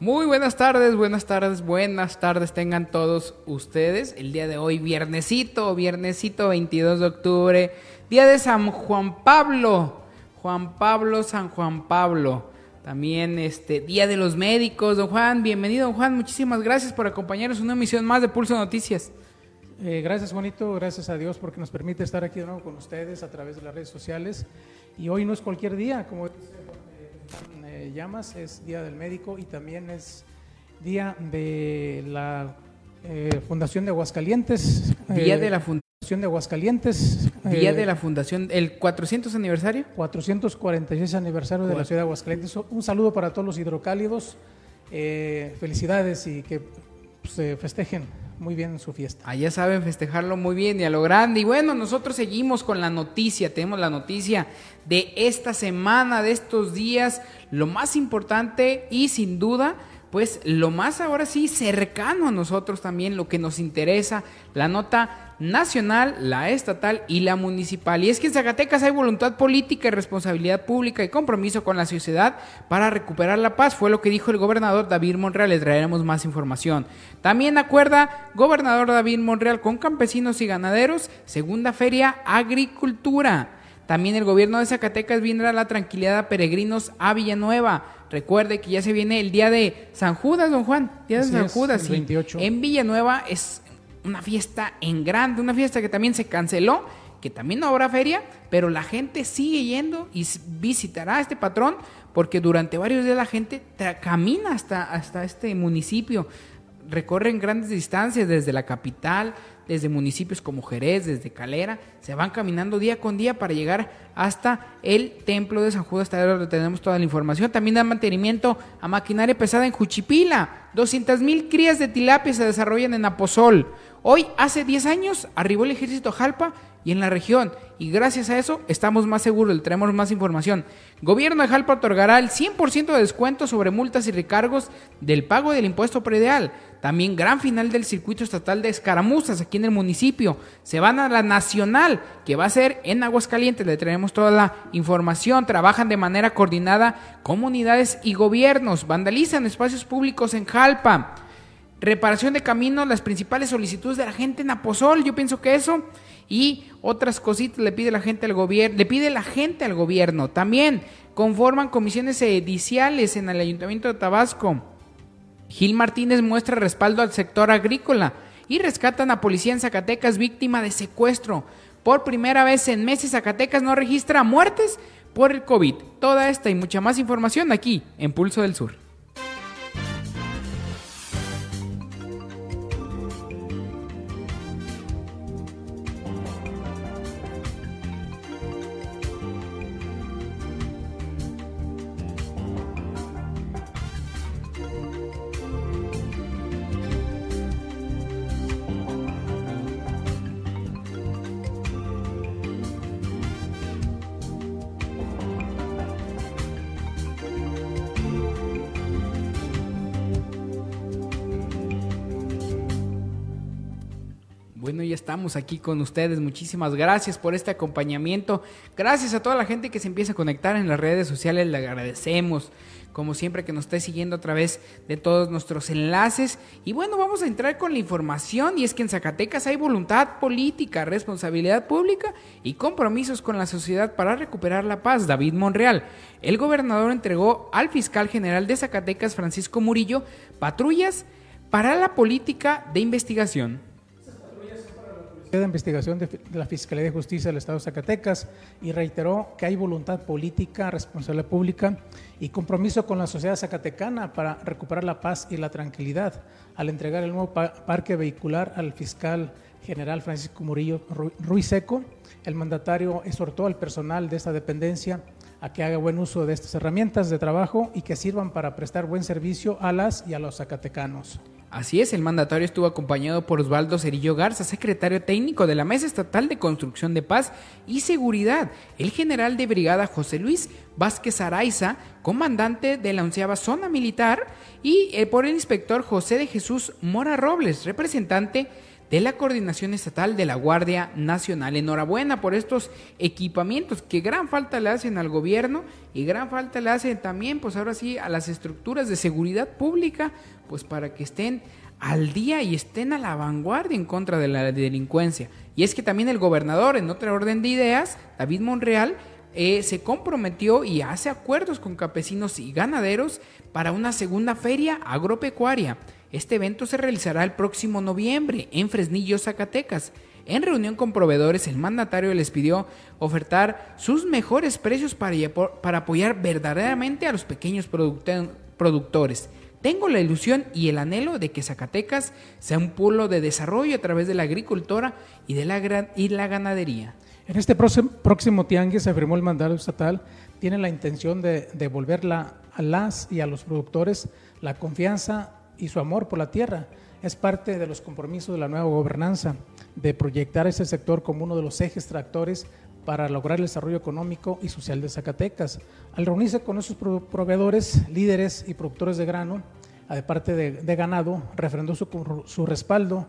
Muy buenas tardes, buenas tardes, buenas tardes tengan todos ustedes. El día de hoy, viernesito, viernesito 22 de octubre, día de San Juan Pablo. Juan Pablo, San Juan Pablo. También este Día de los Médicos. Don Juan, bienvenido, don Juan. Muchísimas gracias por acompañarnos en una emisión más de Pulso Noticias. Eh, gracias, Juanito. Gracias a Dios porque nos permite estar aquí de nuevo con ustedes a través de las redes sociales. Y hoy no es cualquier día, como dice eh, Llamas, es Día del Médico y también es Día de la eh, Fundación de Aguascalientes. Día de la Fundación de Aguascalientes. Día de la Fundación, el 400 aniversario. 446 aniversario de la ciudad de Aguascalientes. Un saludo para todos los hidrocálidos. felicidades y que se festejen muy bien su fiesta. Allá saben festejarlo muy bien y a lo grande. Y bueno, nosotros seguimos con la noticia, tenemos la noticia de esta semana, de estos días, lo más importante y sin duda pues lo más ahora sí cercano a nosotros también, lo que nos interesa, la nota nacional, la estatal y la municipal. Y es que en Zacatecas hay voluntad política y responsabilidad pública y compromiso con la sociedad para recuperar la paz, fue lo que dijo el gobernador David Monreal, le traeremos más información. También acuerda gobernador David Monreal con campesinos y ganaderos, segunda feria agricultura. También el gobierno de Zacatecas vendrá la tranquilidad a peregrinos a Villanueva. Recuerde que ya se viene el día de San Judas, don Juan. Día de San Judas. 28. En Villanueva es una fiesta en grande, una fiesta que también se canceló, que también no habrá feria, pero la gente sigue yendo y visitará a este patrón porque durante varios días la gente camina hasta, hasta este municipio recorren grandes distancias desde la capital, desde municipios como Jerez, desde Calera, se van caminando día con día para llegar hasta el templo de San Judas Tadeo, donde tenemos toda la información. También dan mantenimiento a maquinaria pesada en Juchipila. 200 mil crías de tilapia se desarrollan en Aposol. Hoy, hace 10 años, arribó el ejército Jalpa y en la región. Y gracias a eso estamos más seguros, le traemos más información. Gobierno de Jalpa otorgará el 100% de descuento sobre multas y recargos del pago del impuesto predial. También gran final del circuito estatal de escaramuzas aquí en el municipio. Se van a la nacional, que va a ser en Aguascalientes. Le traemos toda la información. Trabajan de manera coordinada comunidades y gobiernos. Vandalizan espacios públicos en Jalpa. Reparación de caminos, las principales solicitudes de la gente en Aposol. Yo pienso que eso y otras cositas le pide la gente al gobierno, le pide la gente al gobierno. También conforman comisiones ediciales en el Ayuntamiento de Tabasco. Gil Martínez muestra respaldo al sector agrícola y rescatan a policía en Zacatecas víctima de secuestro. Por primera vez en meses Zacatecas no registra muertes por el COVID. Toda esta y mucha más información aquí en Pulso del Sur. Aquí con ustedes. Muchísimas gracias por este acompañamiento. Gracias a toda la gente que se empieza a conectar en las redes sociales. Le agradecemos, como siempre, que nos esté siguiendo a través de todos nuestros enlaces. Y bueno, vamos a entrar con la información. Y es que en Zacatecas hay voluntad política, responsabilidad pública y compromisos con la sociedad para recuperar la paz. David Monreal, el gobernador, entregó al fiscal general de Zacatecas, Francisco Murillo, patrullas para la política de investigación de investigación de la Fiscalía de Justicia del Estado de Zacatecas y reiteró que hay voluntad política, responsabilidad pública y compromiso con la sociedad zacatecana para recuperar la paz y la tranquilidad al entregar el nuevo parque vehicular al fiscal general Francisco Murillo Ruiz Seco. El mandatario exhortó al personal de esta dependencia a que haga buen uso de estas herramientas de trabajo y que sirvan para prestar buen servicio a las y a los zacatecanos. Así es, el mandatario estuvo acompañado por Osvaldo Cerillo Garza, secretario técnico de la Mesa Estatal de Construcción de Paz y Seguridad, el general de brigada José Luis Vázquez Araiza, comandante de la onceava zona militar, y eh, por el inspector José de Jesús Mora Robles, representante de la Coordinación Estatal de la Guardia Nacional. Enhorabuena por estos equipamientos que gran falta le hacen al gobierno y gran falta le hacen también, pues ahora sí, a las estructuras de seguridad pública, pues para que estén al día y estén a la vanguardia en contra de la delincuencia. Y es que también el gobernador, en otra orden de ideas, David Monreal, eh, se comprometió y hace acuerdos con campesinos y ganaderos para una segunda feria agropecuaria. Este evento se realizará el próximo noviembre en Fresnillo, Zacatecas. En reunión con proveedores, el mandatario les pidió ofertar sus mejores precios para, para apoyar verdaderamente a los pequeños productores. Tengo la ilusión y el anhelo de que Zacatecas sea un polo de desarrollo a través de la agricultura y de la, y la ganadería. En este próximo, tianguis, afirmó el mandato estatal, tiene la intención de devolver a las y a los productores la confianza y su amor por la tierra. Es parte de los compromisos de la nueva gobernanza, de proyectar ese sector como uno de los ejes tractores para lograr el desarrollo económico y social de Zacatecas. Al reunirse con esos proveedores, líderes y productores de grano, de parte de, ganado, refrendó su, su respaldo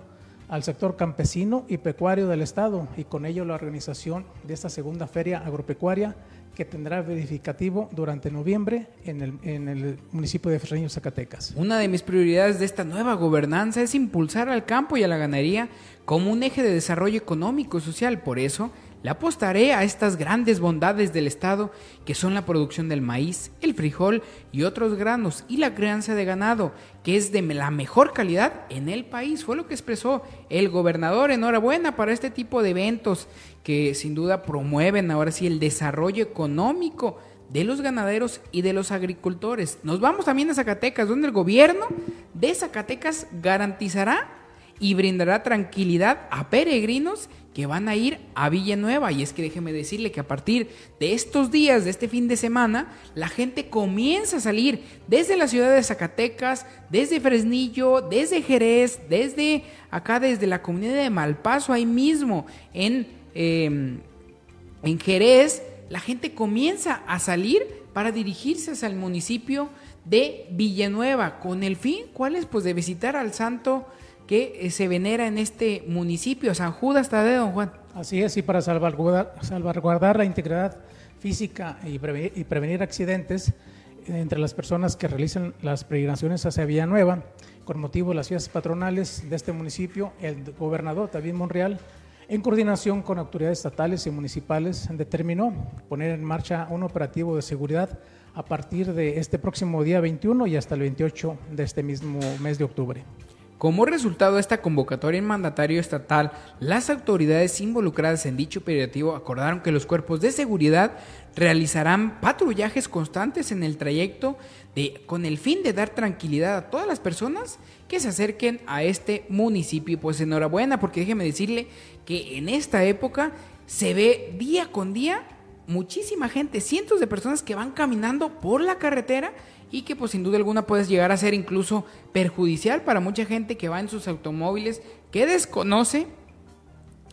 al sector campesino y pecuario del Estado y con ello la organización de esta segunda feria agropecuaria que tendrá verificativo durante noviembre en el, en el municipio de Ferreño, Zacatecas. Una de mis prioridades de esta nueva gobernanza es impulsar al campo y a la ganadería como un eje de desarrollo económico y social. Por eso, le apostaré a estas grandes bondades del Estado que son la producción del maíz, el frijol y otros granos y la crianza de ganado, que es de la mejor calidad en el país. Fue lo que expresó el gobernador. Enhorabuena para este tipo de eventos que sin duda promueven ahora sí el desarrollo económico de los ganaderos y de los agricultores. Nos vamos también a Zacatecas, donde el gobierno de Zacatecas garantizará y brindará tranquilidad a peregrinos que van a ir a Villanueva. Y es que déjeme decirle que a partir de estos días, de este fin de semana, la gente comienza a salir desde la ciudad de Zacatecas, desde Fresnillo, desde Jerez, desde acá, desde la comunidad de Malpaso, ahí mismo en, em, en Jerez, la gente comienza a salir para dirigirse hacia el municipio de Villanueva, con el fin, ¿cuál es? Pues de visitar al santo que eh, se venera en este municipio, San Judas Tadeo, don Juan. Así es, y para salvaguardar, salvaguardar la integridad física y prevenir, accidentes entre las personas que realizan las peregrinaciones hacia Villanueva, con motivo de las fiestas patronales de este municipio, el gobernador David Monreal, en coordinación con autoridades estatales y municipales, determinó poner en marcha un operativo de seguridad a partir de este próximo día 21 y hasta el 28 de este mismo mes de octubre. Como resultado de esta convocatoria en mandatario estatal, las autoridades involucradas en dicho operativo acordaron que los cuerpos de seguridad realizarán patrullajes constantes en el trayecto de, con el fin de dar tranquilidad a todas las personas que se acerquen a este municipio. Pues enhorabuena, porque déjeme decirle que en esta época se ve día con día muchísima gente, cientos de personas que van caminando por la carretera y que pues sin duda alguna puedes llegar a ser incluso perjudicial para mucha gente que va en sus automóviles, que desconoce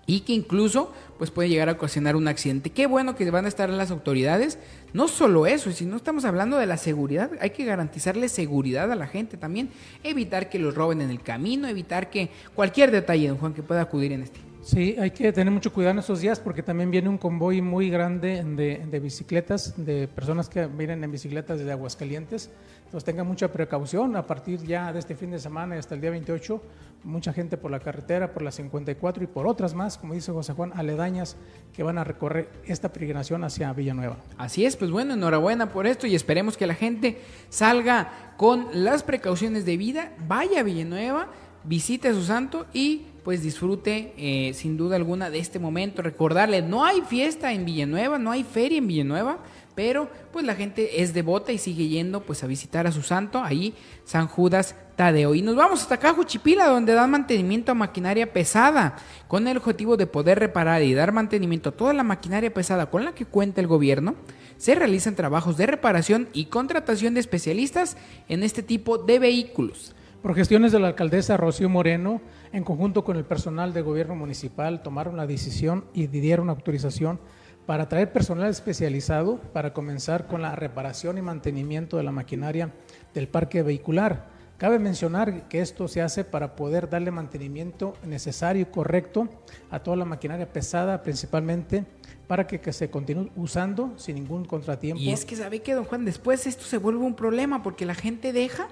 y que incluso pues puede llegar a ocasionar un accidente. Qué bueno que van a estar las autoridades. No solo eso, si no estamos hablando de la seguridad, hay que garantizarle seguridad a la gente también, evitar que los roben en el camino, evitar que cualquier detalle, don Juan, que pueda acudir en este. Sí, hay que tener mucho cuidado en estos días porque también viene un convoy muy grande de, bicicletas, de personas que vienen en bicicletas desde Aguascalientes. Entonces tengan mucha precaución a partir ya de este fin de semana y hasta el día 28. Mucha gente por la carretera, por la 54 y por otras más, como dice José Juan, aledañas que van a recorrer esta peregrinación hacia Villanueva. Así es, pues bueno, enhorabuena por esto y esperemos que la gente salga con las precauciones de vida, vaya a Villanueva, visite a su santo y pues disfrute eh, sin duda alguna de este momento. Recordarle, no hay fiesta en Villanueva, no hay feria en Villanueva, pero pues la gente es devota y sigue yendo pues a visitar a su santo, ahí San Judas Tadeo. Y nos vamos hasta acá, Juchipila, donde dan mantenimiento a maquinaria pesada, con el objetivo de poder reparar y dar mantenimiento a toda la maquinaria pesada con la que cuenta el gobierno. Se realizan trabajos de reparación y contratación de especialistas en este tipo de vehículos. Por gestiones de la alcaldesa Rocío Moreno, en conjunto con el personal de gobierno municipal, tomaron la decisión y dieron autorización para traer personal especializado para comenzar con la reparación y mantenimiento de la maquinaria del parque vehicular. Cabe mencionar que esto se hace para poder darle mantenimiento necesario y correcto a toda la maquinaria pesada, principalmente para que, se continúe usando sin ningún contratiempo. Y es que sabe que, don Juan, después esto se vuelve un problema porque la gente deja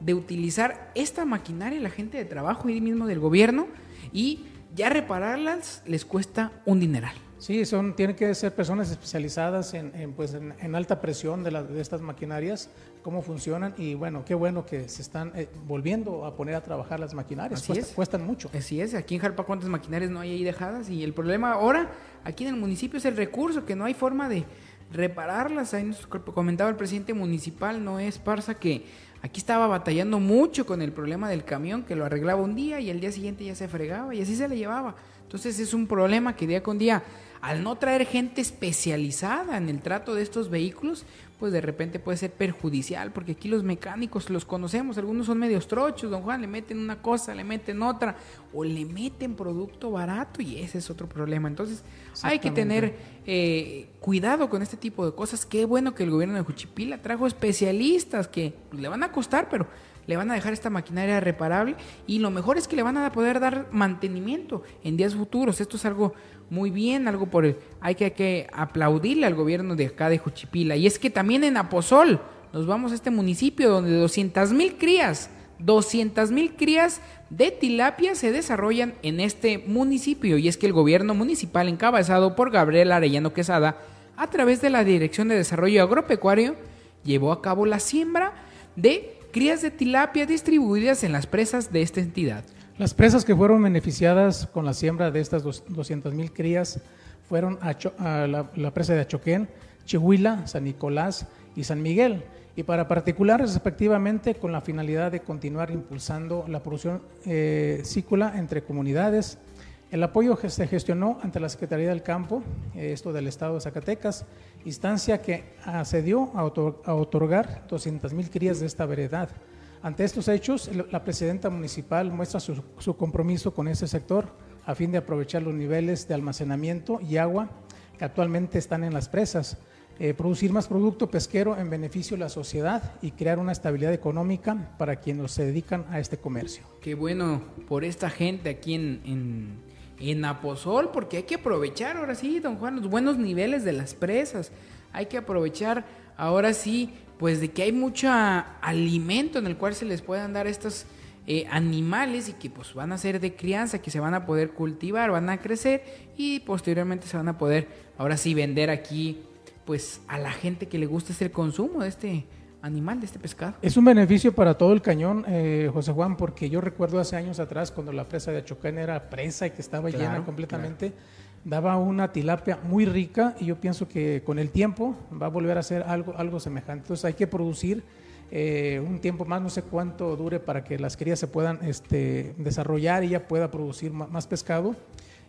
de utilizar esta maquinaria, la gente de trabajo y mismo del gobierno, y ya repararlas les cuesta un dineral. Sí, son, tienen que ser personas especializadas en, pues, en, alta presión de, de, estas maquinarias, cómo funcionan y bueno, qué bueno que se están eh, volviendo a poner a trabajar las maquinarias, Así es. cuestan mucho. Así es, aquí en Jalpa cuántas maquinarias no hay ahí dejadas y el problema ahora aquí en el municipio es el recurso, que no hay forma de repararlas. Ahí nos comentaba el presidente municipal, no es Parsa, que aquí estaba batallando mucho con el problema del camión, que lo arreglaba un día y el día siguiente ya se fregaba y así se le llevaba. Entonces es un problema que día con día al no traer gente especializada en el trato de estos vehículos, pues de repente puede ser perjudicial, porque aquí los mecánicos los conocemos, algunos son medios trochos, don Juan, le meten una cosa, le meten otra, o le meten producto barato y ese es otro problema. Entonces hay que tener eh, cuidado con este tipo de cosas. Qué bueno que el gobierno de Juchipila trajo especialistas que le van a costar, pero le van a dejar esta maquinaria reparable y lo mejor es que le van a poder dar mantenimiento en días futuros. Esto es algo muy bien, algo por el, hay que, que aplaudirle al gobierno de acá de Juchipila. Y es que también en Aposol nos vamos a este municipio donde 200 mil crías, 200 mil crías de tilapia se desarrollan en este municipio. Y es que el gobierno municipal encabezado por Gabriel Arellano Quesada, a través de la Dirección de Desarrollo Agropecuario, llevó a cabo la siembra de crías de tilapia distribuidas en las presas de esta entidad. Las presas que fueron beneficiadas con la siembra de estas 200.000 crías fueron la, presa de Achoquén, Chihuila, San Nicolás y San Miguel, y para particulares respectivamente con la finalidad de continuar impulsando la producción eh, cícula entre comunidades. El apoyo se gestionó ante la Secretaría del Campo, eh, esto del Estado de Zacatecas, instancia que accedió a, otorgar 200.000 crías de esta variedad ante estos hechos, la presidenta municipal muestra su, compromiso con este sector a fin de aprovechar los niveles de almacenamiento y agua que actualmente están en las presas, eh, producir más producto pesquero en beneficio de la sociedad y crear una estabilidad económica para quienes se dedican a este comercio. Qué bueno por esta gente aquí en, en, en Aposol, porque hay que aprovechar ahora sí, don Juan, los buenos niveles de las presas. Hay que aprovechar ahora sí pues de que hay mucho alimento en el cual se les puedan dar estos eh, animales y que pues van a ser de crianza, que se van a poder cultivar, van a crecer y posteriormente se van a poder ahora sí vender aquí pues a la gente que le gusta este consumo de este animal, de este pescado. Es un beneficio para todo el cañón, eh, José Juan, porque yo recuerdo hace años atrás cuando la presa de Achocán era presa y que estaba llena completamente daba una tilapia muy rica y yo pienso que con el tiempo va a volver a ser algo, algo semejante. Entonces hay que producir eh, un tiempo más, no sé cuánto dure para que las crías se puedan este, desarrollar y ya pueda producir más pescado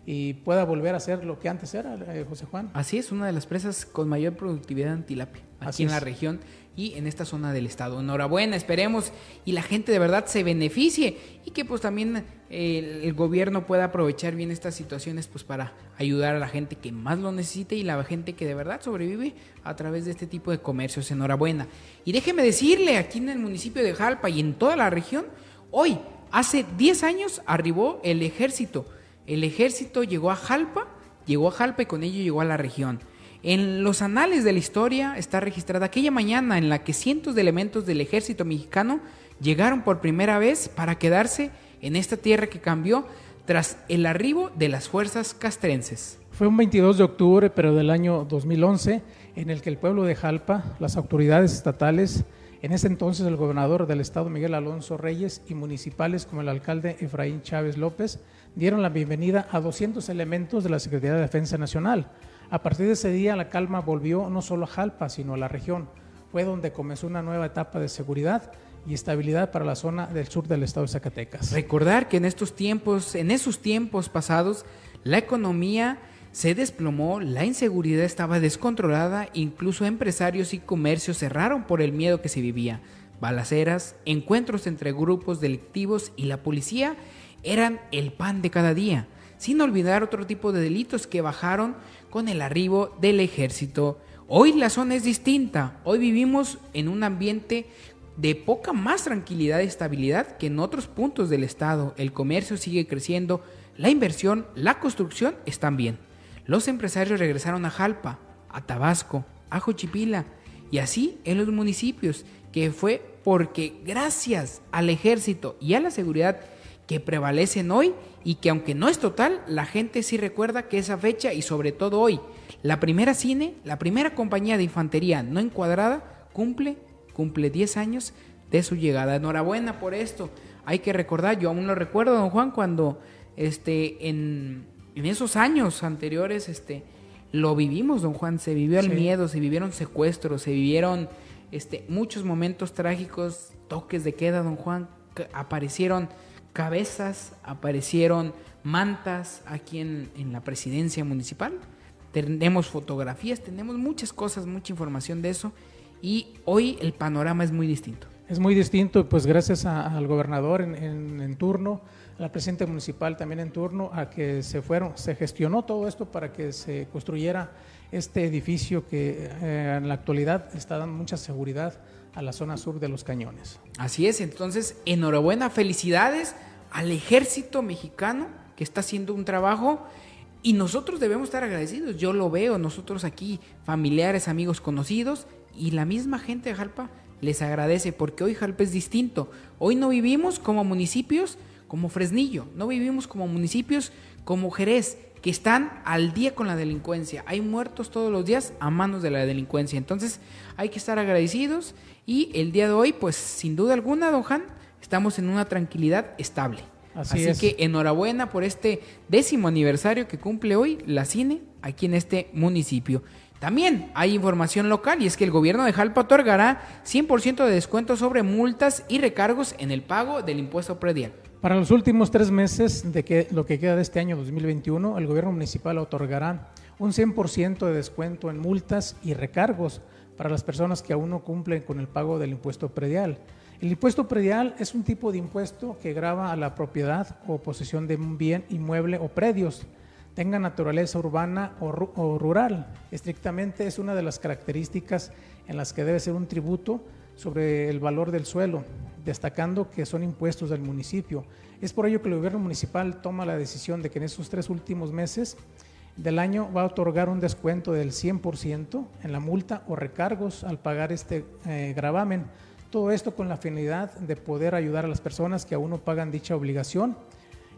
y pueda volver a ser lo que antes era, eh, José Juan. Así es, una de las presas con mayor productividad en tilapia aquí en la región y en esta zona del estado. Enhorabuena, esperemos y la gente de verdad se beneficie y que pues también eh, el, gobierno pueda aprovechar bien estas situaciones pues para ayudar a la gente que más lo necesite y la gente que de verdad sobrevive a través de este tipo de comercios. Enhorabuena. Y déjeme decirle, aquí en el municipio de Jalpa y en toda la región, hoy, hace 10 años, arribó el ejército. El ejército llegó a Jalpa, llegó a Jalpa y con ello llegó a la región. En los anales de la historia está registrada aquella mañana en la que cientos de elementos del ejército mexicano llegaron por primera vez para quedarse en esta tierra que cambió tras el arribo de las fuerzas castrenses. Fue un 22 de octubre, pero del año 2011, en el que el pueblo de Jalpa, las autoridades estatales, en ese entonces el gobernador del estado Miguel Alonso Reyes y municipales como el alcalde Efraín Chávez López, dieron la bienvenida a 200 elementos de la Secretaría de Defensa Nacional a partir de ese día la calma volvió no solo a Jalpa, sino a la región. Fue donde comenzó una nueva etapa de seguridad y estabilidad para la zona del sur del estado de Zacatecas. Recordar que en estos tiempos, en esos tiempos pasados, la economía se desplomó, la inseguridad estaba descontrolada, incluso empresarios y comercios cerraron por el miedo que se vivía. Balaceras, encuentros entre grupos delictivos y la policía eran el pan de cada día, sin olvidar otro tipo de delitos que bajaron con el arribo del ejército. Hoy la zona es distinta, hoy vivimos en un ambiente de poca más tranquilidad y estabilidad que en otros puntos del estado. El comercio sigue creciendo, la inversión, la construcción están bien. Los empresarios regresaron a Jalpa, a Tabasco, a Jochipila y así en los municipios, que fue porque gracias al ejército y a la seguridad que prevalecen hoy y que aunque no es total, la gente sí recuerda que esa fecha y sobre todo hoy, la primera cine, la primera compañía de infantería no encuadrada cumple cumple 10 años de su llegada. Enhorabuena por esto. Hay que recordar, yo aún lo recuerdo, don Juan, cuando este, en, esos años anteriores este, lo vivimos, don Juan. Se vivió el miedo, se vivieron secuestros, se vivieron este, muchos momentos trágicos, toques de queda, don Juan. Aparecieron cabezas, aparecieron mantas aquí en, en la presidencia municipal. Tenemos fotografías, tenemos muchas cosas, mucha información de eso y hoy el panorama es muy distinto. Es muy distinto, pues gracias al gobernador en, turno, a la presidenta municipal también en turno, a que se fueron, se gestionó todo esto para que se construyera este edificio que eh, en la actualidad está dando mucha seguridad a la zona sur de los cañones. Así es, entonces enhorabuena, felicidades al ejército mexicano que está haciendo un trabajo y nosotros debemos estar agradecidos. Yo lo veo, nosotros aquí, familiares, amigos, conocidos, y la misma gente de Jalpa les agradece porque hoy Jalpa es distinto. Hoy no vivimos como municipios como Fresnillo, no vivimos como municipios como Jerez, que están al día con la delincuencia. Hay muertos todos los días a manos de la delincuencia. Entonces hay que estar agradecidos y el día de hoy, pues sin duda alguna, don Han, estamos en una tranquilidad estable. Así, que enhorabuena por este décimo aniversario que cumple hoy la cine aquí en este municipio. También hay información local y es que el gobierno de Jalpa otorgará 100% de descuento sobre multas y recargos en el pago del impuesto predial. Para los últimos tres meses de lo que queda de este año 2021, el gobierno municipal otorgará un 100% de descuento en multas y recargos para las personas que aún no cumplen con el pago del impuesto predial. El impuesto predial es un tipo de impuesto que grava a la propiedad o posesión de un bien inmueble o predios tenga naturaleza urbana o, rural. Estrictamente es una de las características en las que debe ser un tributo sobre el valor del suelo, destacando que son impuestos del municipio. Es por ello que el gobierno municipal toma la decisión de que en estos tres últimos meses del año va a otorgar un descuento del 100% en la multa o recargos al pagar este eh, gravamen. Todo esto con la finalidad de poder ayudar a las personas que aún no pagan dicha obligación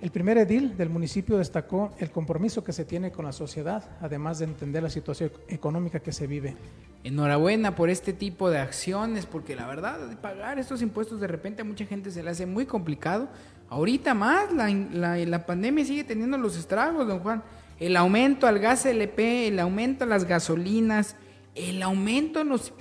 el primer edil del municipio destacó el compromiso que se tiene con la sociedad, además de entender la situación económica que se vive. Enhorabuena por este tipo de acciones, porque la verdad, pagar estos impuestos de repente a mucha gente se le hace muy complicado. Ahorita más, la, la, pandemia sigue teniendo los estragos, don Juan. El aumento al gas LP, el aumento a las gasolinas, el aumento en los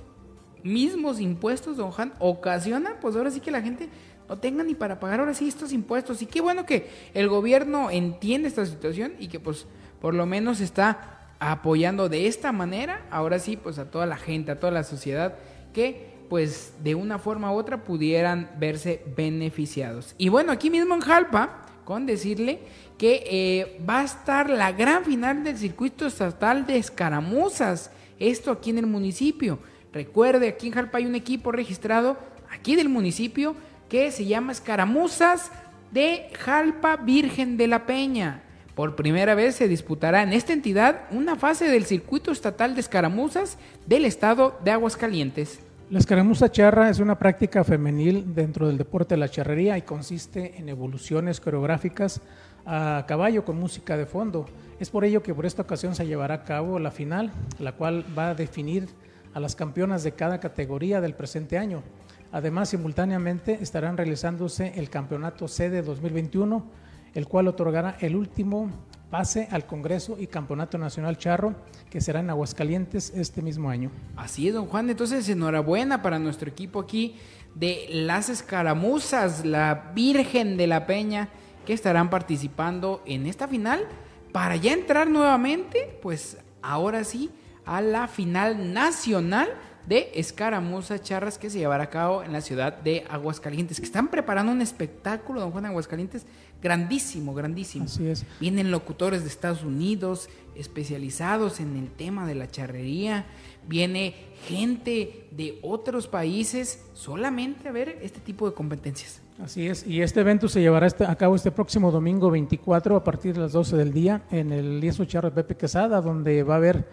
mismos impuestos, don Juan, ocasiona, pues ahora sí que la gente no tengan ni para pagar ahora sí estos impuestos. Y qué bueno que el gobierno entiende esta situación y que pues por lo menos está apoyando de esta manera, ahora sí, pues a toda la gente, a toda la sociedad que pues de una forma u otra pudieran verse beneficiados. Y bueno, aquí mismo en Jalpa, con decirle que eh, va a estar la gran final del circuito estatal de escaramuzas, esto aquí en el municipio. Recuerde, aquí en Jalpa hay un equipo registrado aquí del municipio que se llama Escaramuzas de Jalpa Virgen de la Peña. Por primera vez se disputará en esta entidad una fase del circuito estatal de escaramuzas del estado de Aguascalientes. La escaramuza charra es una práctica femenil dentro del deporte de la charrería y consiste en evoluciones coreográficas a caballo con música de fondo. Es por ello que por esta ocasión se llevará a cabo la final, la cual va a definir a las campeonas de cada categoría del presente año. Además, simultáneamente estarán realizándose el Campeonato Sede 2021, el cual otorgará el último pase al Congreso y Campeonato Nacional Charro, que será en Aguascalientes este mismo año. Así es, don Juan. Entonces, enhorabuena para nuestro equipo aquí de las escaramuzas, la Virgen de la Peña, que estarán participando en esta final para ya entrar nuevamente, pues ahora sí, a la final nacional de escaramuzas charras que se llevará a cabo en la ciudad de Aguascalientes, que están preparando un espectáculo, don Juan Aguascalientes, grandísimo, grandísimo. Así es. Vienen locutores de Estados Unidos especializados en el tema de la charrería, viene gente de otros países solamente a ver este tipo de competencias. Así es, y este evento se llevará este, a cabo este próximo domingo 24 a partir de las 12 del día en el lienzo charro Pepe Quesada, donde va a haber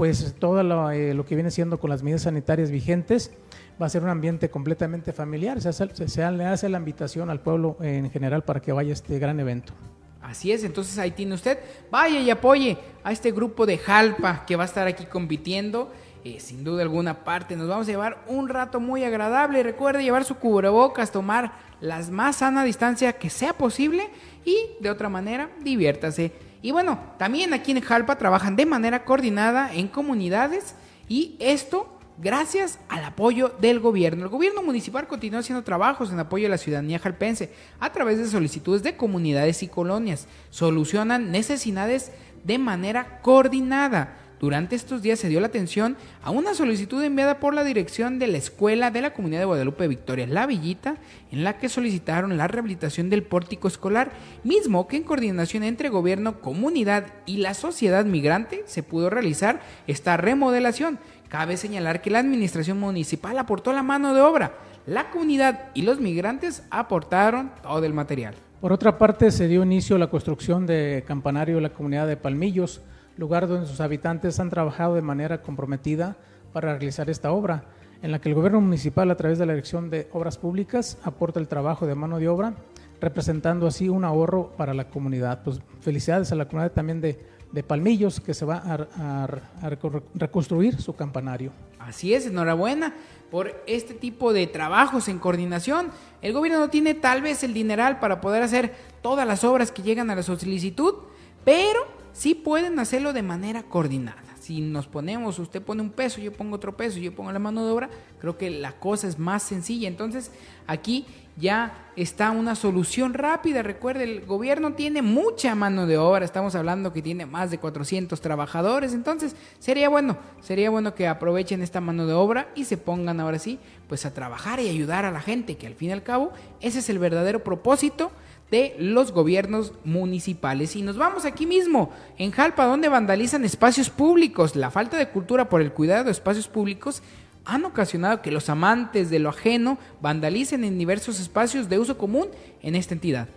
pues todo lo, eh, lo, que viene siendo con las medidas sanitarias vigentes. Va a ser un ambiente completamente familiar, se, hace, le hace la invitación al pueblo en general para que vaya a este gran evento. Así es, entonces ahí tiene usted, vaya y apoye a este grupo de Jalpa que va a estar aquí compitiendo eh, sin duda alguna parte. Nos vamos a llevar un rato muy agradable. Recuerde llevar su cubrebocas, tomar las más sana distancia que sea posible y de otra manera diviértase. Y bueno, también aquí en Jalpa trabajan de manera coordinada en comunidades y esto gracias al apoyo del gobierno. El gobierno municipal continúa haciendo trabajos en apoyo a la ciudadanía jalpense a través de solicitudes de comunidades y colonias. Solucionan necesidades de manera coordinada. Durante estos días se dio la atención a una solicitud enviada por la dirección de la Escuela de la Comunidad de Guadalupe Victoria La Villita, en la que solicitaron la rehabilitación del pórtico escolar, mismo que en coordinación entre gobierno, comunidad y la sociedad migrante se pudo realizar esta remodelación. Cabe señalar que la administración municipal aportó la mano de obra, la comunidad y los migrantes aportaron todo el material. Por otra parte, se dio inicio a la construcción de campanario de la comunidad de Palmillos, lugar donde sus habitantes han trabajado de manera comprometida para realizar esta obra, en la que el gobierno municipal a través de la Dirección de Obras Públicas aporta el trabajo de mano de obra, representando así un ahorro para la comunidad. Pues felicidades a la comunidad también de, de Palmillos que se va a, a, reconstruir su campanario. Así es, enhorabuena por este tipo de trabajos en coordinación. El gobierno no tiene tal vez el dineral para poder hacer todas las obras que llegan a la solicitud, pero sí pueden hacerlo de manera coordinada. Si nos ponemos, usted pone un peso, yo pongo otro peso, yo pongo la mano de obra, creo que la cosa es más sencilla. Entonces, aquí ya está una solución rápida. Recuerde, el gobierno tiene mucha mano de obra, estamos hablando que tiene más de 400 trabajadores, entonces sería bueno, sería bueno que aprovechen esta mano de obra y se pongan ahora sí, pues a trabajar y ayudar a la gente, que al fin y al cabo ese es el verdadero propósito de los gobiernos municipales. Y nos vamos aquí mismo, en Jalpa, donde vandalizan espacios públicos. La falta de cultura por el cuidado de espacios públicos han ocasionado que los amantes de lo ajeno vandalicen en diversos espacios de uso común en esta entidad.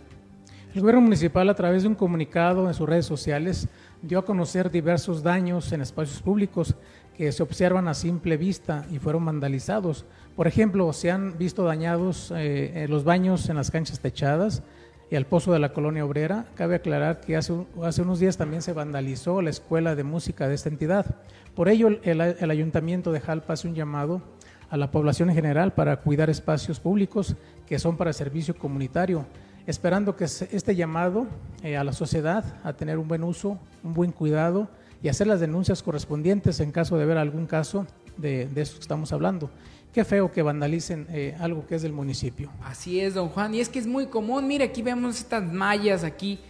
El gobierno municipal, a través de un comunicado en sus redes sociales, dio a conocer diversos daños en espacios públicos que se observan a simple vista y fueron vandalizados. Por ejemplo, se han visto dañados eh, los baños en las canchas techadas, y al pozo de la colonia obrera. Cabe aclarar que hace, hace unos días también se vandalizó la escuela de música de esta entidad. Por ello, el, el ayuntamiento de Jalpa hace un llamado a la población en general para cuidar espacios públicos que son para servicio comunitario, esperando que este llamado eh, a la sociedad a tener un buen uso, un buen cuidado y hacer las denuncias correspondientes en caso de haber algún caso de, de eso que estamos hablando. Qué feo que vandalicen eh, algo que es del municipio. Así es, don Juan. Y es que es muy común. Mire, aquí vemos estas mallas aquí,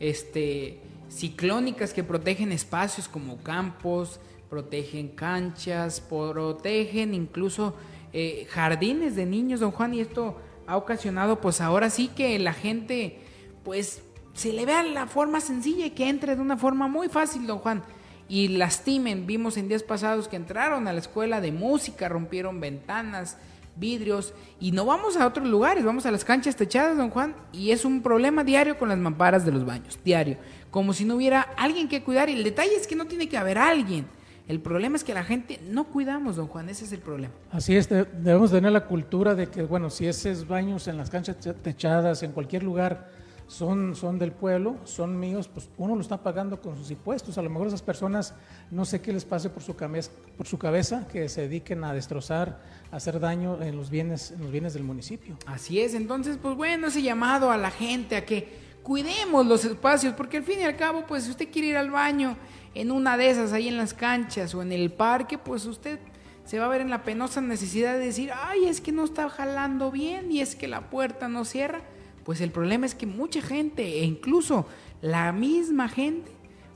este, ciclónicas que protegen espacios como campos, protegen canchas, protegen incluso eh, jardines de niños, don Juan. Y esto ha ocasionado, pues ahora sí que la gente, pues, se le vea la forma sencilla y que entre de una forma muy fácil, don Juan y lastimen. Vimos en días pasados que entraron a la escuela de música, rompieron ventanas, vidrios y no vamos a otros lugares, vamos a las canchas techadas, don Juan, y es un problema diario con las mamparas de los baños, diario, como si no hubiera alguien que cuidar y el detalle es que no tiene que haber alguien. El problema es que la gente no cuidamos, don Juan, ese es el problema. Así es, debemos tener la cultura de que, bueno, si esos baños en las canchas techadas, en cualquier lugar, son, son del pueblo, son míos, pues uno lo está pagando con sus impuestos. A lo mejor esas personas, no sé qué les pase por su, cabeza, por su cabeza, que se dediquen a destrozar, a hacer daño en los bienes, en los bienes del municipio. Así es, entonces, pues bueno, ese llamado a la gente a que cuidemos los espacios, porque al fin y al cabo, pues si usted quiere ir al baño en una de esas, ahí en las canchas o en el parque, pues usted se va a ver en la penosa necesidad de decir, ay, es que no está jalando bien y es que la puerta no cierra pues el problema es que mucha gente, e incluso la misma gente,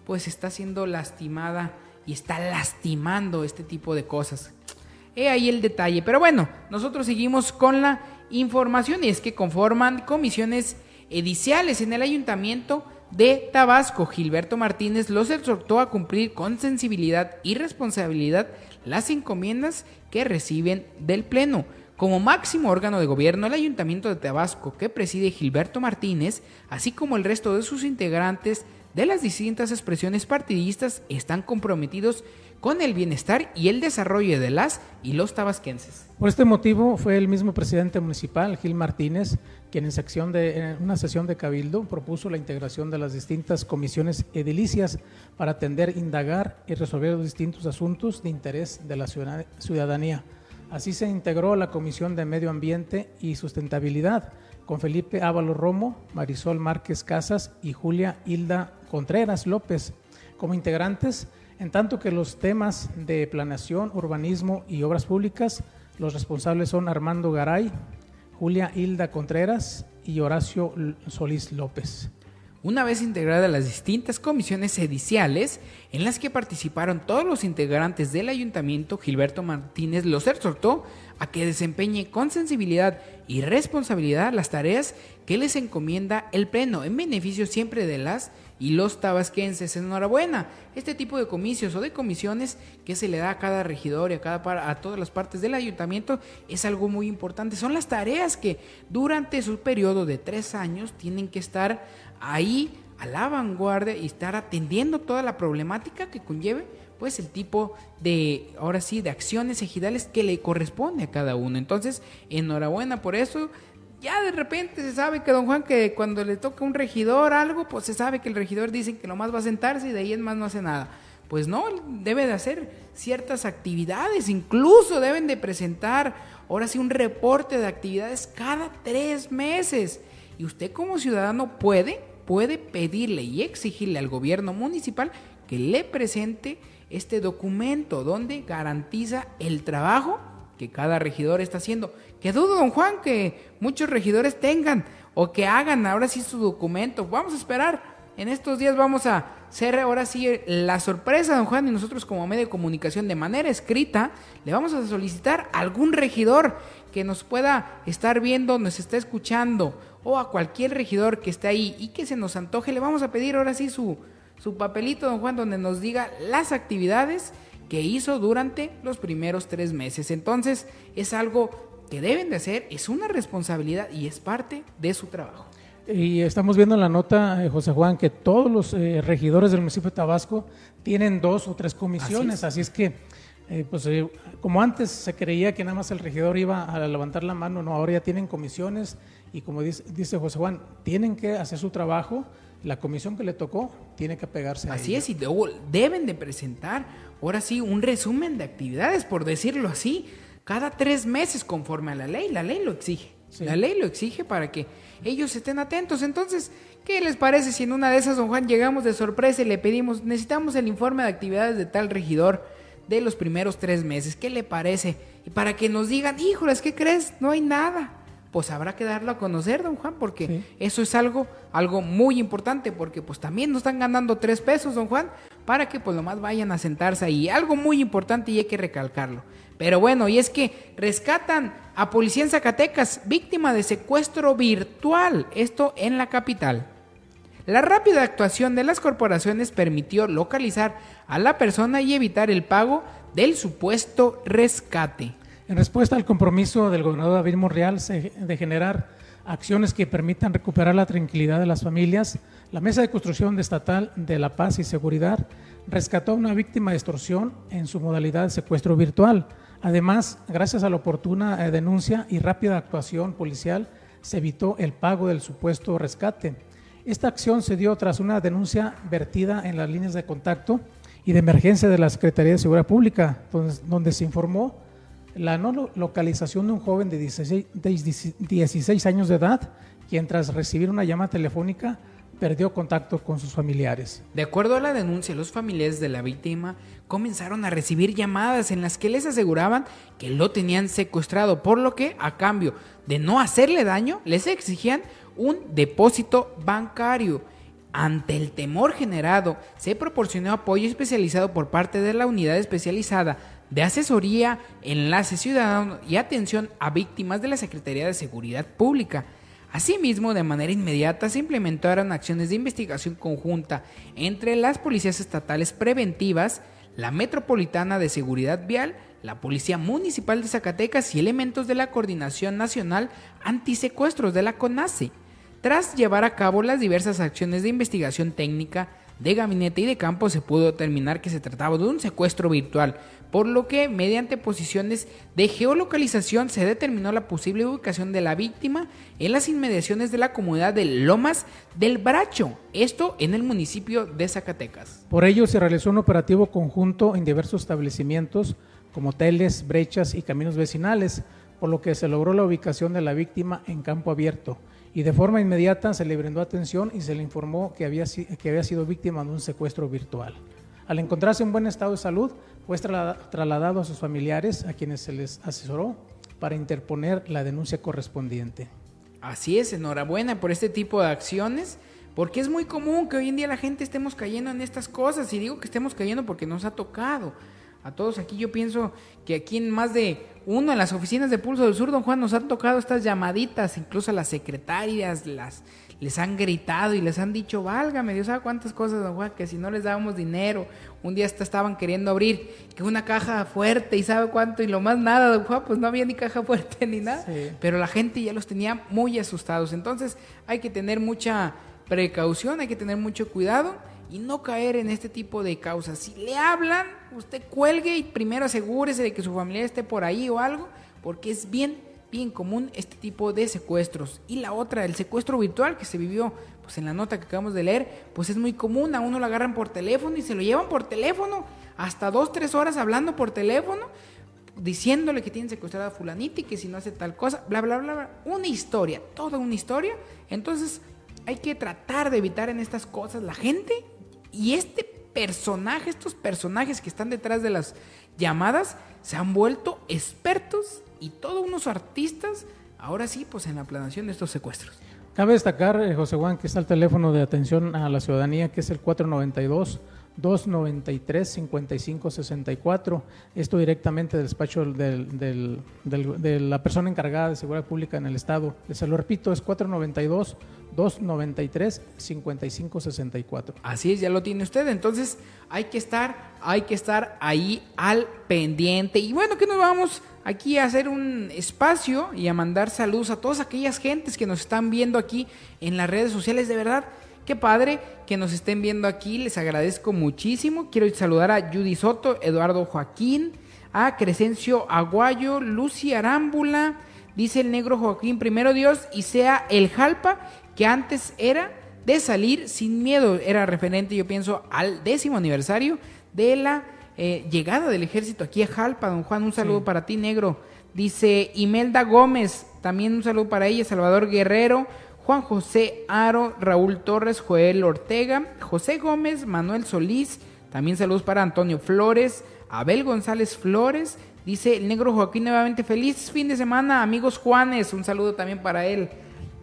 pues está siendo lastimada y está lastimando este tipo de cosas. He ahí el detalle. Pero bueno, nosotros seguimos con la información y es que conforman comisiones ediciales en el ayuntamiento de Tabasco. Gilberto Martínez los exhortó a cumplir con sensibilidad y responsabilidad las encomiendas que reciben del Pleno. Como máximo órgano de gobierno, el Ayuntamiento de Tabasco, que preside Gilberto Martínez, así como el resto de sus integrantes de las distintas expresiones partidistas, están comprometidos con el bienestar y el desarrollo de las y los tabasquenses. Por este motivo fue el mismo presidente municipal, Gil Martínez, quien en, en una sesión de cabildo propuso la integración de las distintas comisiones edilicias para atender, indagar y resolver los distintos asuntos de interés de la ciudadanía. Así se integró la Comisión de Medio Ambiente y Sustentabilidad con Felipe Ávalo Romo, Marisol Márquez Casas y Julia Hilda Contreras López como integrantes en tanto que los temas de planeación, urbanismo y obras públicas, los responsables son Armando Garay, Julia Hilda Contreras y Horacio Solís López. Una vez integradas las distintas comisiones ediciales en las que participaron todos los integrantes del ayuntamiento, Gilberto Martínez los exhortó a que desempeñe con sensibilidad y responsabilidad las tareas que les encomienda el Pleno en beneficio siempre de las y los tabasquenses. Enhorabuena, este tipo de comicios o de comisiones que se le da a cada regidor y a, cada, a todas las partes del ayuntamiento es algo muy importante. Son las tareas que durante su periodo de tres años tienen que estar ahí a la vanguardia y estar atendiendo toda la problemática que conlleve pues el tipo de, ahora sí, de acciones ejidales que le corresponde a cada uno. Entonces, enhorabuena por eso ya de repente se sabe que don Juan, que cuando le toca un regidor algo, pues se sabe que el regidor dice que nomás va a sentarse y de ahí en más no hace nada. Pues no, debe de hacer ciertas actividades, incluso deben de presentar ahora sí un reporte de actividades cada tres meses. Y usted como ciudadano puede, puede pedirle y exigirle al gobierno municipal que le presente este documento donde garantiza el trabajo que cada regidor está haciendo. Que dudo, don Juan, que muchos regidores tengan o que hagan ahora sí su documento. Vamos a esperar. En estos días vamos a hacer ahora sí la sorpresa, don Juan, y nosotros como medio de comunicación de manera escrita, le vamos a solicitar a algún regidor que nos pueda estar viendo, nos está escuchando, o a cualquier regidor que esté ahí y que se nos antoje, le vamos a pedir ahora sí su, su papelito, don Juan, donde nos diga las actividades que hizo durante los primeros tres meses. Entonces es algo que deben de hacer, es una responsabilidad y es parte de su trabajo. Y estamos viendo en la nota, eh, José Juan, que todos los eh, regidores del municipio de Tabasco tienen dos o tres comisiones, así es, que, eh, pues como antes se creía que nada más el regidor iba a levantar la mano, no, ahora ya tienen comisiones y como dice, dice José Juan, tienen que hacer su trabajo, la comisión que le tocó tiene que pegarse Así es, y deben de presentar ahora sí, un resumen de actividades, por decirlo así, cada tres meses conforme a la ley. La ley lo exige. La ley lo exige para que ellos estén atentos. Entonces, ¿qué les parece si en una de esas, don Juan, llegamos de sorpresa y le pedimos, necesitamos el informe de actividades de tal regidor de los primeros tres meses? ¿Qué le parece? Y para que nos digan, híjoles, ¿qué crees? No hay nada pues habrá que darlo a conocer, don Juan, porque eso es algo, algo muy importante, porque pues también nos están ganando tres pesos, don Juan, para que pues lo más vayan a sentarse ahí. Algo muy importante y hay que recalcarlo. Pero bueno, y es que rescatan a policía en Zacatecas, víctima de secuestro virtual, esto en la capital. La rápida actuación de las corporaciones permitió localizar a la persona y evitar el pago del supuesto rescate. En respuesta al compromiso del gobernador David Monreal de generar acciones que permitan recuperar la tranquilidad de las familias, la Mesa de Construcción Estatal de la Paz y Seguridad rescató a una víctima de extorsión en su modalidad de secuestro virtual. Además, gracias a la oportuna eh, denuncia y rápida actuación policial, se evitó el pago del supuesto rescate. Esta acción se dio tras una denuncia vertida en las líneas de contacto y de emergencia de la Secretaría de Seguridad Pública, donde se informó la no localización de un joven de 16, años de edad, quien tras recibir una llamada telefónica perdió contacto con sus familiares. De acuerdo a la denuncia, los familiares de la víctima comenzaron a recibir llamadas en las que les aseguraban que lo tenían secuestrado, por lo que a cambio de no hacerle daño, les exigían un depósito bancario. Ante el temor generado, se proporcionó apoyo especializado por parte de la unidad especializada de asesoría, enlace ciudadano y atención a víctimas de la Secretaría de Seguridad Pública. Asimismo, de manera inmediata se implementaron acciones de investigación conjunta entre las policías estatales preventivas, la Metropolitana de Seguridad Vial, la Policía Municipal de Zacatecas y elementos de la Coordinación Nacional Antisecuestros de la CONACE, tras llevar a cabo las diversas acciones de investigación técnica de gabinete y de campo se pudo determinar que se trataba de un secuestro virtual, por lo que mediante posiciones de geolocalización se determinó la posible ubicación de la víctima en las inmediaciones de la comunidad de Lomas del Bracho, esto en el municipio de Zacatecas. Por ello se realizó un operativo conjunto en diversos establecimientos como hoteles, brechas y caminos vecinales, por lo que se logró la ubicación de la víctima en campo abierto y de forma inmediata se le brindó atención y se le informó que había, que había sido víctima de un secuestro virtual. Al encontrarse en buen estado de salud, fue trasladado a sus familiares, a quienes se les asesoró para interponer la denuncia correspondiente. Así es, enhorabuena por este tipo de acciones, porque es muy común que hoy en día la gente estemos cayendo en estas cosas, y digo que estemos cayendo porque nos ha tocado a todos aquí. Yo pienso que aquí en más de uno, en las oficinas de Pulso del Sur, don Juan, nos han tocado estas llamaditas, incluso a las secretarias, las les han gritado y les han dicho, válgame Dios sabe cuántas cosas, don Juan, que si no les dábamos dinero, un día hasta estaban queriendo abrir que una caja fuerte y sabe cuánto, y lo más nada, don Juan, pues no había ni caja fuerte ni nada, pero la gente ya los tenía muy asustados. Entonces hay que tener mucha precaución, hay que tener mucho cuidado y no caer en este tipo de causas. Si le hablan, usted cuelgue y primero asegúrese de que su familia esté por ahí o algo, porque es bien, bien común este tipo de secuestros. Y la otra, el secuestro virtual que se vivió pues en la nota que acabamos de leer, pues es muy común, a uno lo agarran por teléfono y se lo llevan por teléfono, hasta dos, tres horas hablando por teléfono, diciéndole que tienen secuestrada a fulanita y que si no hace tal cosa, bla, bla, bla, bla, una historia, toda una historia. Entonces hay que tratar de evitar en estas cosas la gente y este personaje, estos personajes que están detrás de las llamadas, se han vuelto expertos y todos unos artistas, ahora sí, pues en la planeación de estos secuestros. Cabe destacar, eh, José Juan, que está el teléfono de atención a la ciudadanía, que es el 492. 293-5564. Esto directamente del despacho de la persona encargada de seguridad pública en el Estado. Se lo repito, es 492 293-5564. Así es, ya lo tiene usted. Entonces hay que estar, hay que estar ahí al pendiente. Y bueno, que nos vamos aquí a hacer un espacio y a mandar saludos a todas aquellas gentes que nos están viendo aquí en las redes sociales. De verdad, qué padre que nos estén viendo aquí. Les agradezco muchísimo. Quiero saludar a Judy Soto, Eduardo Joaquín, a Crescencio Aguayo, Lucy Arámbula. Dice el negro Joaquín, primero Dios y sea el Jalpa que antes era de salir sin miedo. Era referente, yo pienso, al décimo aniversario de la eh, llegada del ejército aquí a Jalpa. Don Juan, un saludo para ti, negro. Dice Imelda Gómez, también un saludo para ella, Salvador Guerrero, Juan José Aro, Raúl Torres, Joel Ortega, José Gómez, Manuel Solís, también saludos para Antonio Flores, Abel González Flores, dice el negro Joaquín nuevamente, feliz fin de semana, amigos Juanes, un saludo también para él.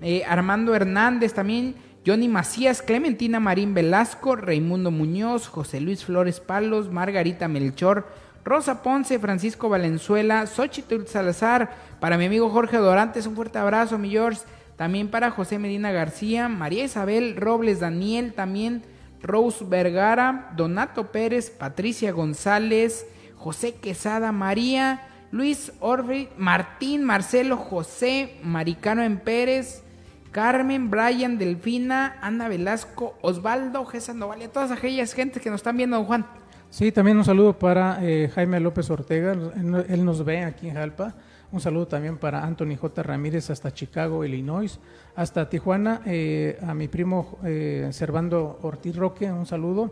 Eh, Armando Hernández también, Johnny Macías, Clementina Marín Velasco, Raimundo Muñoz, José Luis Flores Palos, Margarita Melchor, Rosa Ponce, Francisco Valenzuela, Xochitl Salazar, para mi amigo Jorge Dorantes, un fuerte abrazo, mi George, también para José Medina García, María Isabel Robles Daniel, también Rose Vergara, Donato Pérez, Patricia González, José Quesada, María, Luis Orbe, Martín, Marcelo, José, Maricano en Pérez, Carmen, Brian, Delfina, Ana Velasco, Osvaldo, Gesa Novalia, todas aquellas gentes que nos están viendo, Juan. Sí, también un saludo para eh, Jaime López Ortega, él nos ve aquí en Jalpa. Un saludo también para Anthony J. Ramírez hasta Chicago, Illinois, hasta Tijuana, eh, a mi primo eh, Servando Ortiz Roque, un saludo.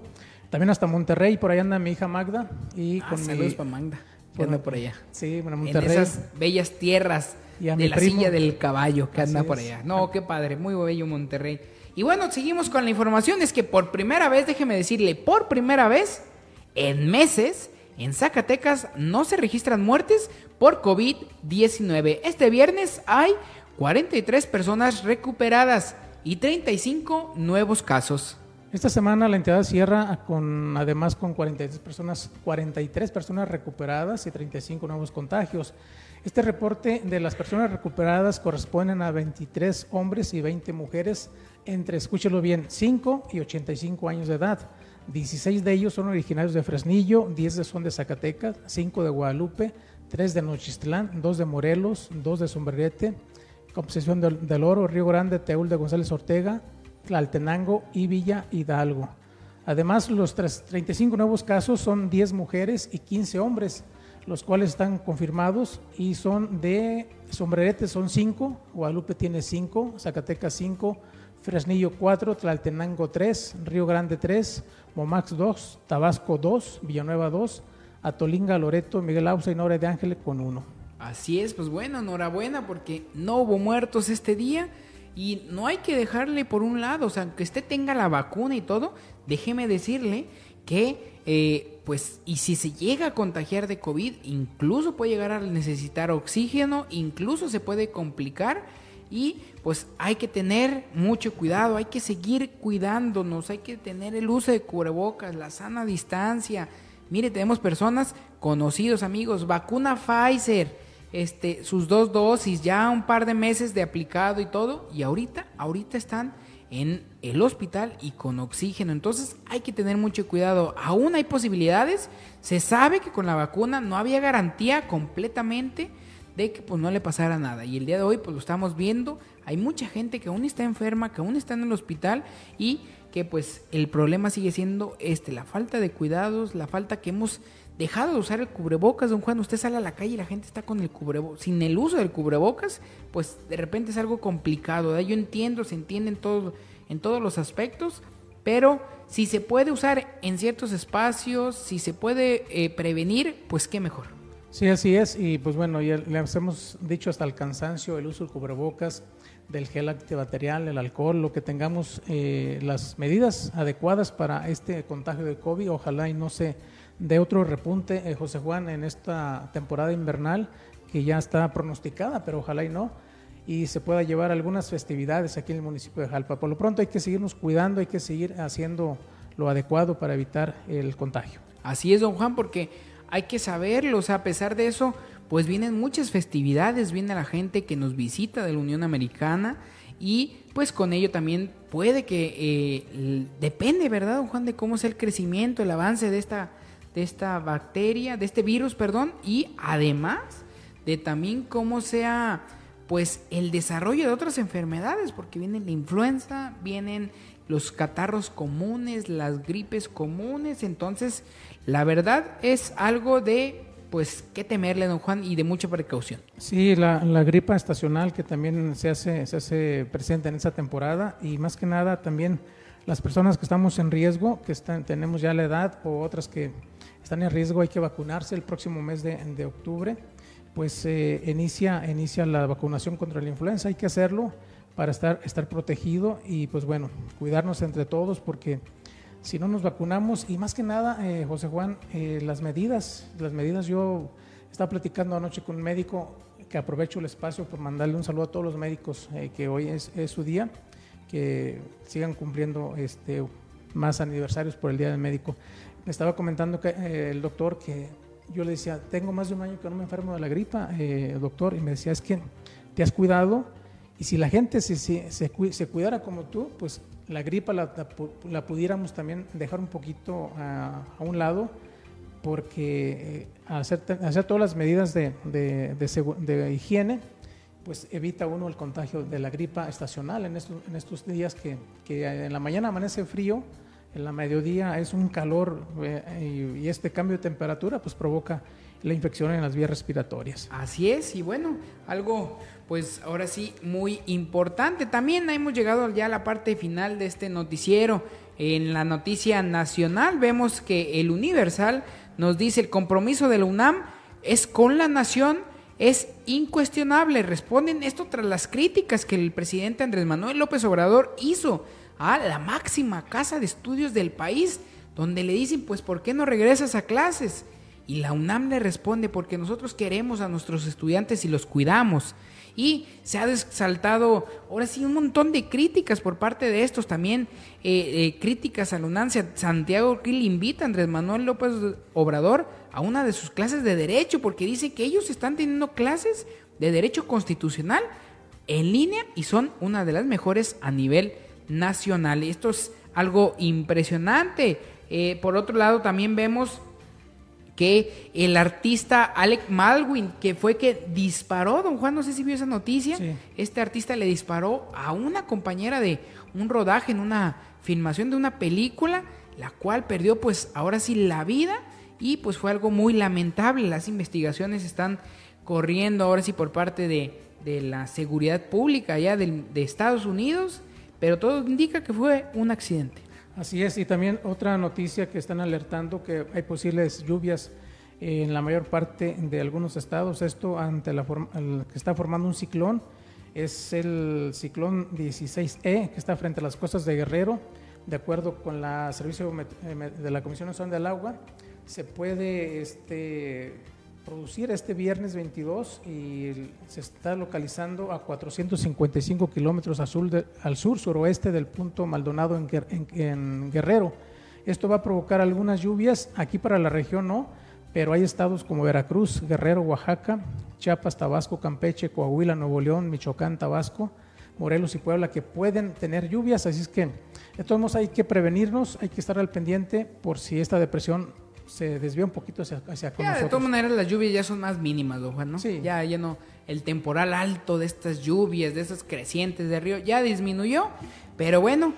También hasta Monterrey, por ahí anda mi hija Magda. Y ah, saludos para Magda, que anda por allá. Sí, bueno, Monterrey. En esas bellas tierras de la silla del caballo que anda por allá. No, qué padre, muy bello Monterrey. Y bueno, seguimos con la información. Es que por primera vez, déjeme decirle, por primera vez en meses, en Zacatecas no se registran muertes por COVID-19. Este viernes hay 43 personas recuperadas y 35 nuevos casos. Esta semana la entidad cierra con, además con 43 personas, 43 personas recuperadas y 35 nuevos contagios. Este reporte de las personas recuperadas corresponden a 23 hombres y 20 mujeres entre, escúchelo bien, 5 y 85 años de edad. 16 de ellos son originarios de Fresnillo, 10 son de Zacatecas, 5 de Guadalupe, 3 de Nochistlán, 2 de Morelos, 2 de Sombrerete, Obsesión del, Oro, Río Grande, Teúl de González Ortega, Tlaltenango y Villa Hidalgo. Además, los 35 nuevos casos son 10 mujeres y 15 hombres los cuales están confirmados y son de Sombrerete son 5, Guadalupe tiene 5, Zacatecas 5, Fresnillo 4, Tlaltenango 3, Río Grande 3, Momax 2, Tabasco 2, Villanueva 2, Atolinga, Loreto, Miguel Ausa y Nora de Ángeles con 1. Así es, pues bueno, enhorabuena porque no hubo muertos este día y no hay que dejarle por un lado, o sea, aunque usted tenga la vacuna y todo, déjeme decirle que eh, pues y si se llega a contagiar de COVID, incluso puede llegar a necesitar oxígeno, incluso se puede complicar y pues hay que tener mucho cuidado, hay que seguir cuidándonos, hay que tener el uso de cubrebocas, la sana distancia. Mire, tenemos personas conocidos, amigos, vacuna Pfizer, este, sus dos dosis, ya un par de meses de aplicado y todo, y ahorita, ahorita están en el hospital y con oxígeno. Entonces hay que tener mucho cuidado. Aún hay posibilidades. Se sabe que con la vacuna no había garantía completamente de que pues no le pasara nada. Y el día de hoy pues lo estamos viendo. Hay mucha gente que aún está enferma, que aún está en el hospital y que pues el problema sigue siendo este, la falta de cuidados, la falta que hemos dejado de usar el cubrebocas, don Juan, usted sale a la calle y la gente está con el cubrebocas, sin el uso del cubrebocas, pues de repente es algo complicado, yo entiendo, se entiende en, en todos los aspectos, pero si se puede usar en ciertos espacios, si se puede eh, prevenir, pues qué mejor. Sí, así es, y pues bueno, ya les hemos dicho hasta el cansancio el uso del cubrebocas, del gel antibacterial, el alcohol, lo que tengamos eh, las medidas adecuadas para este contagio de COVID, ojalá y no se dé otro repunte, eh, José Juan, en esta temporada invernal que ya está pronosticada, pero ojalá y no, y se pueda llevar algunas festividades aquí en el municipio de Jalpa. Por lo pronto hay que seguirnos cuidando, hay que seguir haciendo lo adecuado para evitar el contagio. Así es, don Juan, porque hay que saberlo, o sea, a pesar de eso, pues vienen muchas festividades, viene la gente que nos visita de la Unión Americana y pues con ello también puede que, eh, depende, ¿verdad, don Juan, de cómo sea el crecimiento, el avance de esta, de esta bacteria, de este virus, perdón, y además de también cómo sea pues el desarrollo de otras enfermedades, porque viene la influenza, vienen los catarros comunes, las gripes comunes, entonces la verdad es algo de pues qué temerle, don Juan, y de mucha precaución. Sí, la, la, gripa estacional que también se hace, se hace presente en esta temporada y más que nada también las personas que estamos en riesgo, que tenemos ya la edad o otras que están en riesgo, hay que vacunarse el próximo mes de, de octubre, pues eh, inicia, inicia la vacunación contra la influenza, hay que hacerlo para estar, estar protegido y pues bueno, cuidarnos entre todos porque si no nos vacunamos y más que nada, eh, José Juan, eh, las medidas, las medidas, yo estaba platicando anoche con un médico que aprovecho el espacio por mandarle un saludo a todos los médicos eh, que hoy es, su día, que sigan cumpliendo este, más aniversarios por el Día del Médico. Me estaba comentando que, el doctor que yo le decía, tengo más de un año que no me enfermo de la gripa, doctor, y me decía, es que te has cuidado y si la gente se, se, se cuidara como tú, pues la gripa la, pudiéramos también dejar un poquito a, un lado porque eh, hacer, hacer todas las medidas de, de, de, higiene, pues evita uno el contagio de la gripa estacional en estos, en estos días que, que, en la mañana amanece frío, en la mediodía es un calor eh, y, y este cambio de temperatura pues provoca la infección en las vías respiratorias. Así es, y bueno, algo pues ahora sí muy importante. También hemos llegado ya a la parte final de este noticiero. En la noticia nacional vemos que el Universal nos dice el compromiso de la UNAM es con la nación, es incuestionable. Responden esto tras las críticas que el presidente Andrés Manuel López Obrador hizo a la máxima casa de estudios del país, donde le dicen, pues, ¿por qué no regresas a clases? Y la UNAM le responde porque nosotros queremos a nuestros estudiantes y los cuidamos. Y se ha exaltado, ahora sí, un montón de críticas por parte de estos también, eh, eh, críticas a la UNAM. Santiago Krill invita a Andrés Manuel López Obrador a una de sus clases de Derecho, porque dice que ellos están teniendo clases de Derecho Constitucional en línea y son una de las mejores a nivel nacional. Esto es algo impresionante. Eh, por otro lado, también vemos que el artista Alec Malwin, que fue que disparó, don Juan, no sé si vio esa noticia, este artista le disparó a una compañera de un rodaje en una filmación de una película, la cual perdió pues ahora sí la vida y pues fue algo muy lamentable. Las investigaciones están corriendo ahora sí por parte de, de la seguridad pública allá de, de Estados Unidos, pero todo indica que fue un accidente. Así es, y también otra noticia que están alertando que hay posibles lluvias en la mayor parte de algunos estados. Esto ante la que está formando un ciclón es el ciclón 16E que está frente a las costas de Guerrero. De acuerdo con la servicio eh, de la Comisión Nacional del Agua, se puede este, producir este viernes 22 y se está localizando a 455 kilómetros al sur, suroeste del punto Maldonado en, Guerrero. Esto va a provocar algunas lluvias, aquí para la región no, pero hay estados como Veracruz, Guerrero, Oaxaca, Chiapas, Tabasco, Campeche, Coahuila, Nuevo León, Michoacán, Tabasco, Morelos y Puebla que pueden tener lluvias, así es que de todos hay que prevenirnos, hay que estar al pendiente por si esta depresión se desvía un poquito hacia, hacia ya, De todas maneras, las lluvias ya son más mínimas, don Juan, ¿no? Sí. Ya, ya no. El temporal alto de estas lluvias, de esas crecientes de río, ya disminuyó. Pero bueno,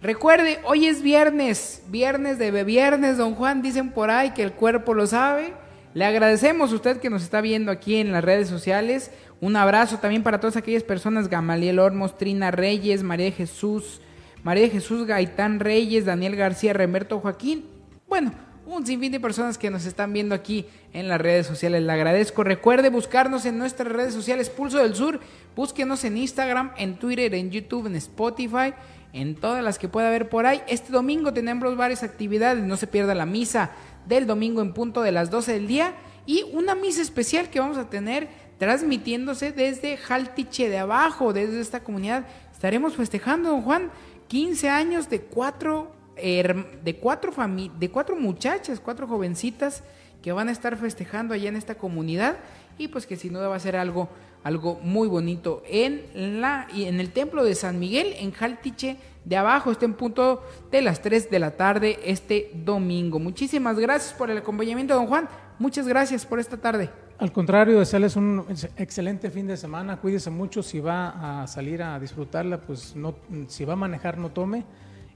recuerde, hoy es viernes, viernes de viernes, don Juan, dicen por ahí que el cuerpo lo sabe. Le agradecemos a usted que nos está viendo aquí en las redes sociales. Un abrazo también para todas aquellas personas, Gamaliel Ormos, Trina Reyes, María Jesús, María Jesús Gaitán Reyes, Daniel García, Remerto Joaquín. Bueno, un sinfín de personas que nos están viendo aquí en las redes sociales. Le agradezco. Recuerde buscarnos en nuestras redes sociales Pulso del Sur. Búsquenos en Instagram, en Twitter, en YouTube, en Spotify, en todas las que pueda haber por ahí. Este domingo tenemos varias actividades. No se pierda la misa del domingo en punto de las 12 del día y una misa especial que vamos a tener transmitiéndose desde Jaltiche de abajo, desde esta comunidad. Estaremos festejando, don Juan, 15 años de cuatro de cuatro, de cuatro muchachas, cuatro jovencitas que van a estar festejando allá en esta comunidad y pues que sin duda va a ser algo, algo muy bonito en, la, en el templo de San Miguel en Jaltiche de abajo, está en punto de las 3 de la tarde este domingo. Muchísimas gracias por el acompañamiento, don Juan. Muchas gracias por esta tarde. Al contrario, desearles un excelente fin de semana. Cuídese mucho. Si va a salir a disfrutarla, pues no, si va a manejar, no tome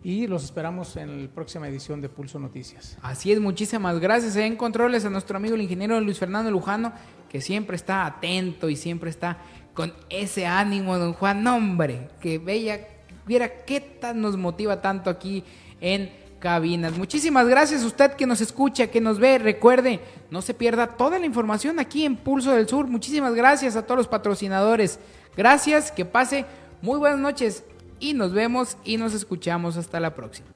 y los esperamos en la próxima edición de Pulso Noticias. Así es, muchísimas gracias en controles a nuestro amigo el ingeniero Luis Fernando Lujano, que siempre está atento y siempre está con ese ánimo, don Juan. Nombre, que bella, viera qué tan nos motiva tanto aquí en cabinas. Muchísimas gracias a usted que nos escucha, que nos ve. Recuerde, no se pierda toda la información aquí en Pulso del Sur. Muchísimas gracias a todos los patrocinadores. Gracias, que pase muy buenas noches y nos vemos y nos escuchamos hasta la próxima.